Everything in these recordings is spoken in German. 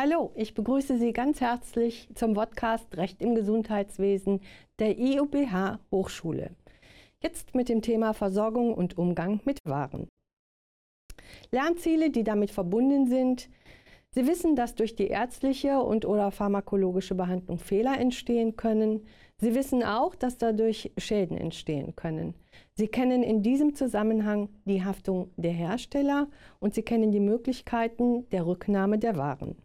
Hallo, ich begrüße Sie ganz herzlich zum Podcast Recht im Gesundheitswesen der IUBH Hochschule. Jetzt mit dem Thema Versorgung und Umgang mit Waren. Lernziele, die damit verbunden sind. Sie wissen, dass durch die ärztliche und oder pharmakologische Behandlung Fehler entstehen können. Sie wissen auch, dass dadurch Schäden entstehen können. Sie kennen in diesem Zusammenhang die Haftung der Hersteller und Sie kennen die Möglichkeiten der Rücknahme der Waren.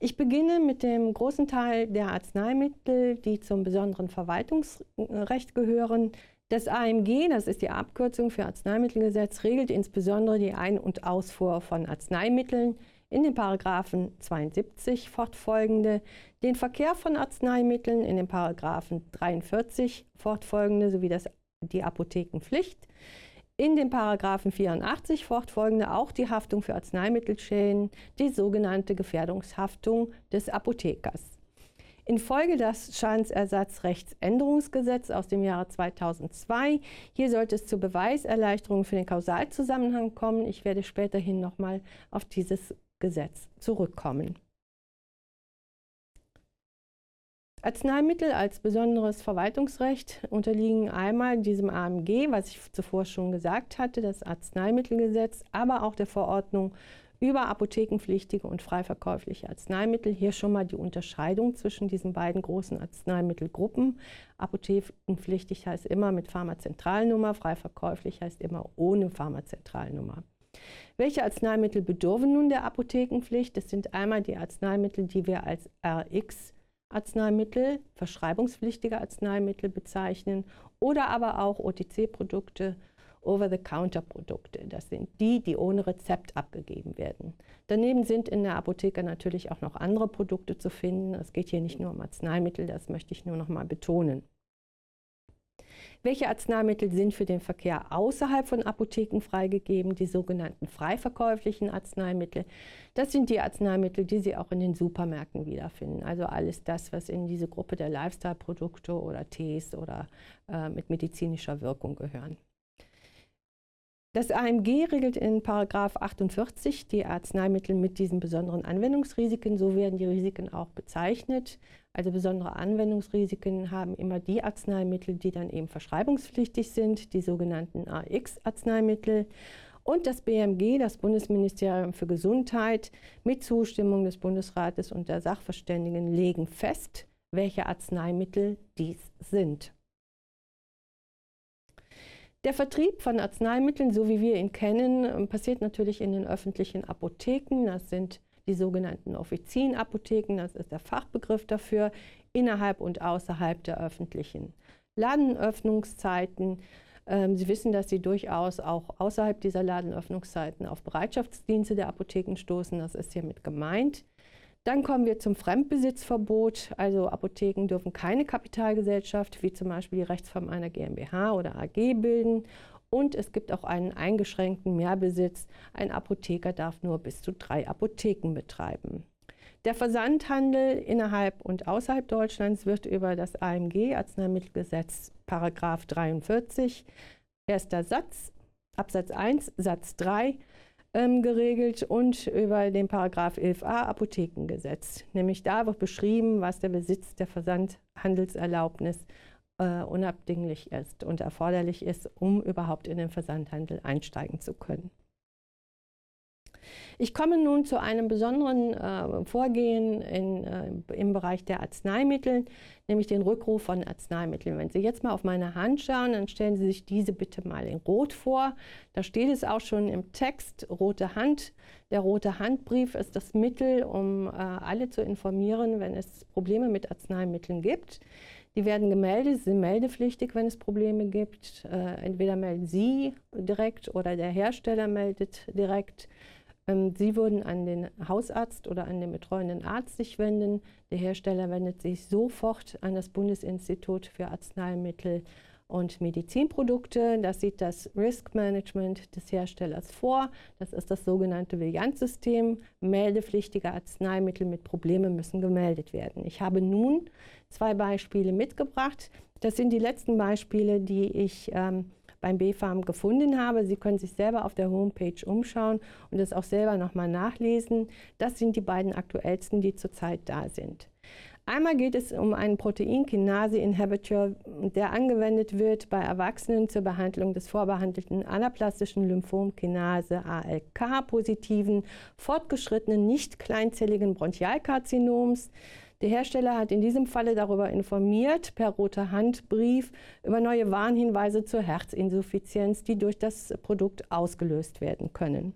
Ich beginne mit dem großen Teil der Arzneimittel, die zum besonderen Verwaltungsrecht gehören. Das AMG, das ist die Abkürzung für Arzneimittelgesetz, regelt insbesondere die Ein- und Ausfuhr von Arzneimitteln in den Paragraphen 72 fortfolgende, den Verkehr von Arzneimitteln in den Paragraphen 43 fortfolgende sowie das, die Apothekenpflicht in den Paragraphen 84 fortfolgende auch die Haftung für Arzneimittelschäden, die sogenannte Gefährdungshaftung des Apothekers. Infolge des Schadensersatzrechtsänderungsgesetzes aus dem Jahre 2002, hier sollte es zur Beweiserleichterung für den Kausalzusammenhang kommen. Ich werde späterhin nochmal auf dieses Gesetz zurückkommen. Arzneimittel als besonderes Verwaltungsrecht unterliegen einmal diesem AMG, was ich zuvor schon gesagt hatte, das Arzneimittelgesetz, aber auch der Verordnung über apothekenpflichtige und freiverkäufliche Arzneimittel. Hier schon mal die Unterscheidung zwischen diesen beiden großen Arzneimittelgruppen. Apothekenpflichtig heißt immer mit Pharmazentralnummer, freiverkäuflich heißt immer ohne Pharmazentralnummer. Welche Arzneimittel bedürfen nun der Apothekenpflicht? Das sind einmal die Arzneimittel, die wir als RX Arzneimittel, verschreibungspflichtige Arzneimittel bezeichnen oder aber auch OTC-Produkte, Over-the-Counter-Produkte. Das sind die, die ohne Rezept abgegeben werden. Daneben sind in der Apotheke natürlich auch noch andere Produkte zu finden. Es geht hier nicht nur um Arzneimittel, das möchte ich nur noch mal betonen. Welche Arzneimittel sind für den Verkehr außerhalb von Apotheken freigegeben? Die sogenannten frei Arzneimittel. Das sind die Arzneimittel, die Sie auch in den Supermärkten wiederfinden. Also alles das, was in diese Gruppe der Lifestyle-Produkte oder Tees oder äh, mit medizinischer Wirkung gehören. Das AMG regelt in Paragraph 48 die Arzneimittel mit diesen besonderen Anwendungsrisiken. So werden die Risiken auch bezeichnet. Also besondere Anwendungsrisiken haben immer die Arzneimittel, die dann eben verschreibungspflichtig sind, die sogenannten AX-Arzneimittel. Und das BMG, das Bundesministerium für Gesundheit, mit Zustimmung des Bundesrates und der Sachverständigen legen fest, welche Arzneimittel dies sind. Der Vertrieb von Arzneimitteln, so wie wir ihn kennen, passiert natürlich in den öffentlichen Apotheken. Das sind die sogenannten Offizienapotheken, das ist der Fachbegriff dafür, innerhalb und außerhalb der öffentlichen Ladenöffnungszeiten. Ähm, Sie wissen, dass Sie durchaus auch außerhalb dieser Ladenöffnungszeiten auf Bereitschaftsdienste der Apotheken stoßen. Das ist hiermit gemeint. Dann kommen wir zum Fremdbesitzverbot. Also Apotheken dürfen keine Kapitalgesellschaft, wie zum Beispiel die Rechtsform einer GmbH oder AG bilden und es gibt auch einen eingeschränkten Mehrbesitz. Ein Apotheker darf nur bis zu drei Apotheken betreiben. Der Versandhandel innerhalb und außerhalb Deutschlands wird über das AMG Arzneimittelgesetz Paragraph 43 erster Satz Absatz 1 Satz 3 ähm, geregelt und über den Paragraph 11a Apothekengesetz. Nämlich da wird beschrieben, was der Besitz der Versandhandelserlaubnis äh, unabdinglich ist und erforderlich ist, um überhaupt in den Versandhandel einsteigen zu können. Ich komme nun zu einem besonderen äh, Vorgehen in, äh, im Bereich der Arzneimittel, nämlich den Rückruf von Arzneimitteln. Wenn Sie jetzt mal auf meine Hand schauen, dann stellen Sie sich diese bitte mal in Rot vor. Da steht es auch schon im Text, rote Hand. Der rote Handbrief ist das Mittel, um äh, alle zu informieren, wenn es Probleme mit Arzneimitteln gibt. Die werden gemeldet, sind meldepflichtig, wenn es Probleme gibt. Äh, entweder melden Sie direkt oder der Hersteller meldet direkt. Ähm, Sie würden an den Hausarzt oder an den betreuenden Arzt sich wenden. Der Hersteller wendet sich sofort an das Bundesinstitut für Arzneimittel und Medizinprodukte. Das sieht das Risk Management des Herstellers vor. Das ist das sogenannte Vigilanzsystem. Meldepflichtige Arzneimittel mit Problemen müssen gemeldet werden. Ich habe nun zwei Beispiele mitgebracht. Das sind die letzten Beispiele, die ich ähm, beim BfArM gefunden habe. Sie können sich selber auf der Homepage umschauen und es auch selber nochmal nachlesen. Das sind die beiden aktuellsten, die zurzeit da sind. Einmal geht es um einen Proteinkinase-Inhibitor, der angewendet wird bei Erwachsenen zur Behandlung des vorbehandelten anaplastischen Lymphom-Kinase ALK-positiven, fortgeschrittenen, nicht kleinzelligen Bronchialkarzinoms. Der Hersteller hat in diesem Falle darüber informiert, per roter Handbrief, über neue Warnhinweise zur Herzinsuffizienz, die durch das Produkt ausgelöst werden können.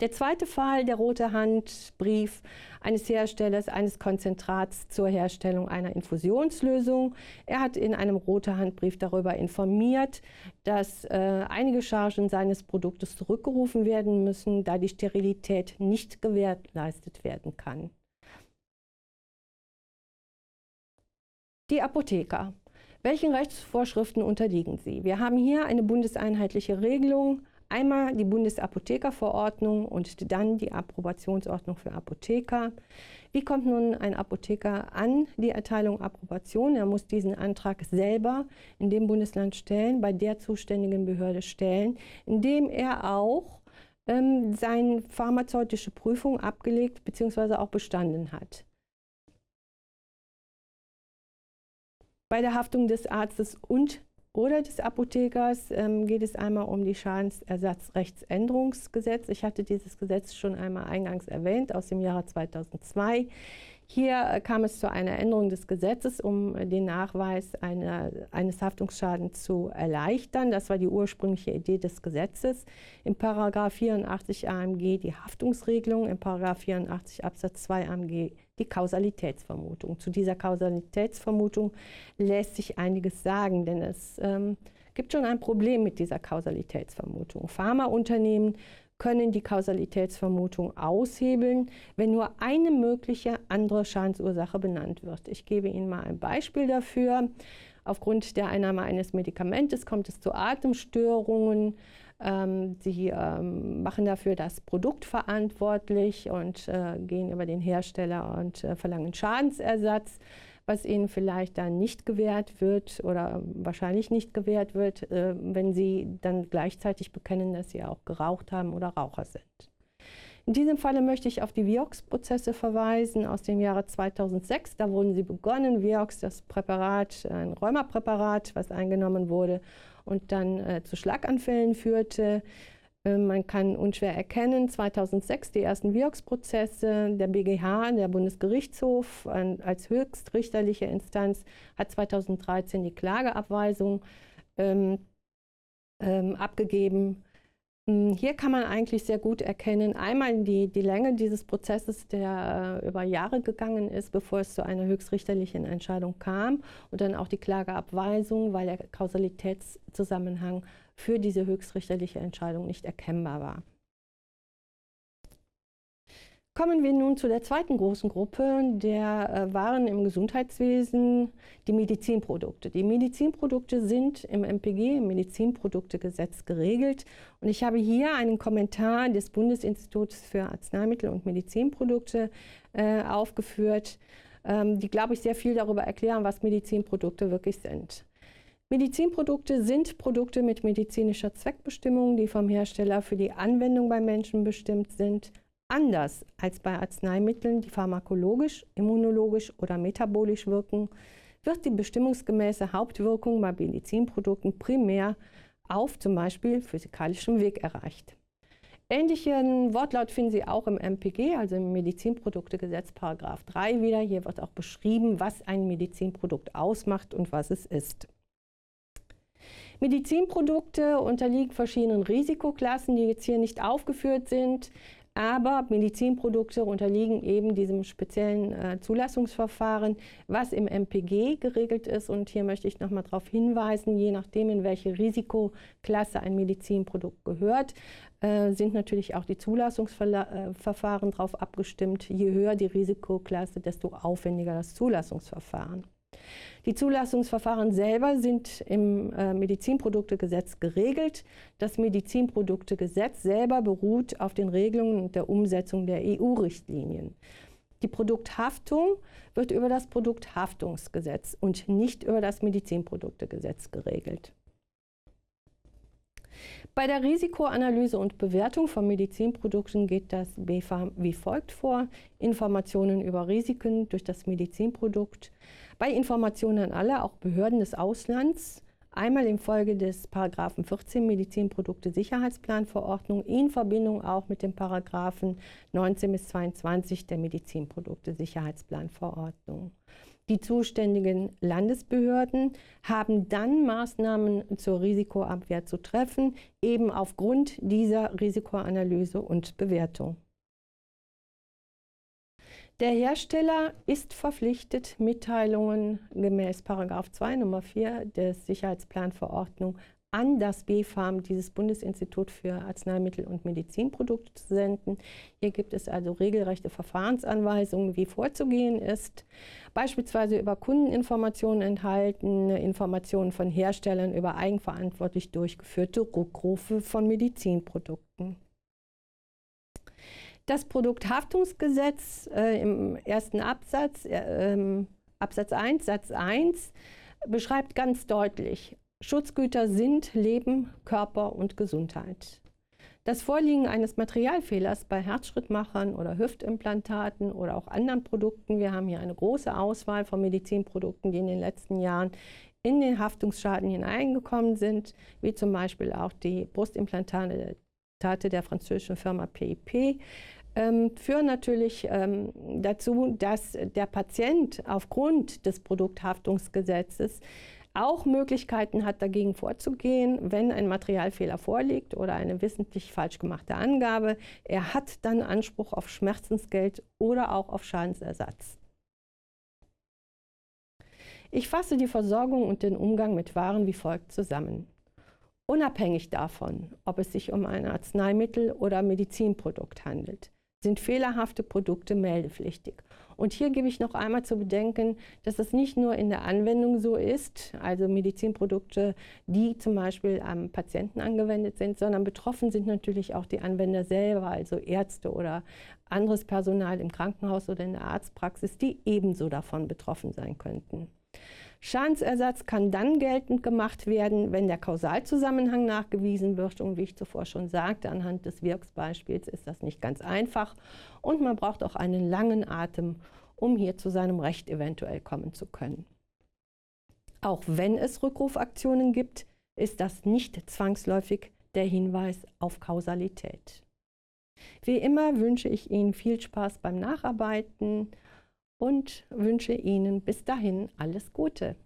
Der zweite Fall, der rote Handbrief eines Herstellers eines Konzentrats zur Herstellung einer Infusionslösung. Er hat in einem roten Handbrief darüber informiert, dass äh, einige Chargen seines Produktes zurückgerufen werden müssen, da die Sterilität nicht gewährleistet werden kann. Die Apotheker. Welchen Rechtsvorschriften unterliegen sie? Wir haben hier eine bundeseinheitliche Regelung Einmal die Bundesapothekerverordnung und dann die Approbationsordnung für Apotheker. Wie kommt nun ein Apotheker an die Erteilung Approbation? Er muss diesen Antrag selber in dem Bundesland stellen, bei der zuständigen Behörde stellen, indem er auch ähm, seine pharmazeutische Prüfung abgelegt bzw. auch bestanden hat. Bei der Haftung des Arztes und oder des Apothekers ähm, geht es einmal um die Schadensersatzrechtsänderungsgesetz. Ich hatte dieses Gesetz schon einmal eingangs erwähnt aus dem Jahre 2002. Hier äh, kam es zu einer Änderung des Gesetzes, um den Nachweis einer, eines Haftungsschadens zu erleichtern. Das war die ursprüngliche Idee des Gesetzes. Im Paragraph 84 AMG die Haftungsregelung, im Paragraph 84 Absatz 2 AMG die Kausalitätsvermutung. Zu dieser Kausalitätsvermutung lässt sich einiges sagen, denn es ähm, gibt schon ein Problem mit dieser Kausalitätsvermutung. Pharmaunternehmen können die Kausalitätsvermutung aushebeln, wenn nur eine mögliche andere Schadensursache benannt wird. Ich gebe Ihnen mal ein Beispiel dafür. Aufgrund der Einnahme eines Medikamentes kommt es zu Atemstörungen. Ähm, sie ähm, machen dafür das Produkt verantwortlich und äh, gehen über den Hersteller und äh, verlangen Schadensersatz was ihnen vielleicht dann nicht gewährt wird oder wahrscheinlich nicht gewährt wird, äh, wenn sie dann gleichzeitig bekennen, dass sie auch geraucht haben oder Raucher sind. In diesem Falle möchte ich auf die Vioxx-Prozesse verweisen aus dem Jahre 2006. Da wurden sie begonnen. Vioxx, das Präparat, ein Rheumapräparat, was eingenommen wurde und dann äh, zu Schlaganfällen führte. Ähm, man kann unschwer erkennen, 2006 die ersten Wirksprozesse, der BGH, der Bundesgerichtshof als höchstrichterliche Instanz hat 2013 die Klageabweisung ähm, ähm, abgegeben. Hm, hier kann man eigentlich sehr gut erkennen, einmal die, die Länge dieses Prozesses, der äh, über Jahre gegangen ist, bevor es zu einer höchstrichterlichen Entscheidung kam, und dann auch die Klageabweisung, weil der Kausalitätszusammenhang für diese höchstrichterliche Entscheidung nicht erkennbar war. Kommen wir nun zu der zweiten großen Gruppe der äh, Waren im Gesundheitswesen, die Medizinprodukte. Die Medizinprodukte sind im MPG, im Medizinproduktegesetz, geregelt. Und ich habe hier einen Kommentar des Bundesinstituts für Arzneimittel und Medizinprodukte äh, aufgeführt, ähm, die, glaube ich, sehr viel darüber erklären, was Medizinprodukte wirklich sind. Medizinprodukte sind Produkte mit medizinischer Zweckbestimmung, die vom Hersteller für die Anwendung bei Menschen bestimmt sind. Anders als bei Arzneimitteln, die pharmakologisch, immunologisch oder metabolisch wirken, wird die bestimmungsgemäße Hauptwirkung bei Medizinprodukten primär auf zum Beispiel physikalischem Weg erreicht. Ähnlichen Wortlaut finden Sie auch im MPG, also im Medizinproduktegesetz Paragraph 3 wieder. Hier wird auch beschrieben, was ein Medizinprodukt ausmacht und was es ist. Medizinprodukte unterliegen verschiedenen Risikoklassen, die jetzt hier nicht aufgeführt sind. Aber Medizinprodukte unterliegen eben diesem speziellen äh, Zulassungsverfahren, was im MPG geregelt ist. Und hier möchte ich nochmal darauf hinweisen, je nachdem, in welche Risikoklasse ein Medizinprodukt gehört, äh, sind natürlich auch die Zulassungsverfahren äh, darauf abgestimmt. Je höher die Risikoklasse, desto aufwendiger das Zulassungsverfahren. Die Zulassungsverfahren selber sind im äh, Medizinproduktegesetz geregelt. Das Medizinproduktegesetz selber beruht auf den Regelungen und der Umsetzung der EU-Richtlinien. Die Produkthaftung wird über das Produkthaftungsgesetz und nicht über das Medizinproduktegesetz geregelt. Bei der Risikoanalyse und Bewertung von Medizinprodukten geht das BfArM wie folgt vor. Informationen über Risiken durch das Medizinprodukt. Bei Informationen an alle, auch Behörden des Auslands, einmal in Folge des Paragraphen 14 Medizinprodukte Sicherheitsplanverordnung in Verbindung auch mit den Paragraphen 19 bis 22 der Medizinprodukte Sicherheitsplanverordnung. Die zuständigen Landesbehörden haben dann Maßnahmen zur Risikoabwehr zu treffen, eben aufgrund dieser Risikoanalyse und Bewertung. Der Hersteller ist verpflichtet, Mitteilungen gemäß 2 Nummer 4 der Sicherheitsplanverordnung an das BfArM, dieses Bundesinstitut für Arzneimittel und Medizinprodukte, zu senden. Hier gibt es also regelrechte Verfahrensanweisungen, wie vorzugehen ist. Beispielsweise über Kundeninformationen enthalten, Informationen von Herstellern über eigenverantwortlich durchgeführte Rückrufe von Medizinprodukten. Das Produkthaftungsgesetz äh, im ersten Absatz, äh, äh, Absatz 1, Satz 1, beschreibt ganz deutlich, Schutzgüter sind Leben, Körper und Gesundheit. Das Vorliegen eines Materialfehlers bei Herzschrittmachern oder Hüftimplantaten oder auch anderen Produkten, wir haben hier eine große Auswahl von Medizinprodukten, die in den letzten Jahren in den Haftungsschaden hineingekommen sind, wie zum Beispiel auch die Brustimplantate der französischen Firma PIP, ähm, führen natürlich ähm, dazu, dass der Patient aufgrund des Produkthaftungsgesetzes auch Möglichkeiten hat, dagegen vorzugehen, wenn ein Materialfehler vorliegt oder eine wissentlich falsch gemachte Angabe. Er hat dann Anspruch auf Schmerzensgeld oder auch auf Schadensersatz. Ich fasse die Versorgung und den Umgang mit Waren wie folgt zusammen. Unabhängig davon, ob es sich um ein Arzneimittel oder Medizinprodukt handelt, sind fehlerhafte Produkte meldepflichtig. Und hier gebe ich noch einmal zu bedenken, dass es nicht nur in der Anwendung so ist, also Medizinprodukte, die zum Beispiel am Patienten angewendet sind, sondern betroffen sind natürlich auch die Anwender selber, also Ärzte oder anderes Personal im Krankenhaus oder in der Arztpraxis, die ebenso davon betroffen sein könnten. Schadensersatz kann dann geltend gemacht werden, wenn der Kausalzusammenhang nachgewiesen wird. Und wie ich zuvor schon sagte, anhand des Wirksbeispiels ist das nicht ganz einfach. Und man braucht auch einen langen Atem, um hier zu seinem Recht eventuell kommen zu können. Auch wenn es Rückrufaktionen gibt, ist das nicht zwangsläufig der Hinweis auf Kausalität. Wie immer wünsche ich Ihnen viel Spaß beim Nacharbeiten und wünsche Ihnen bis dahin alles Gute.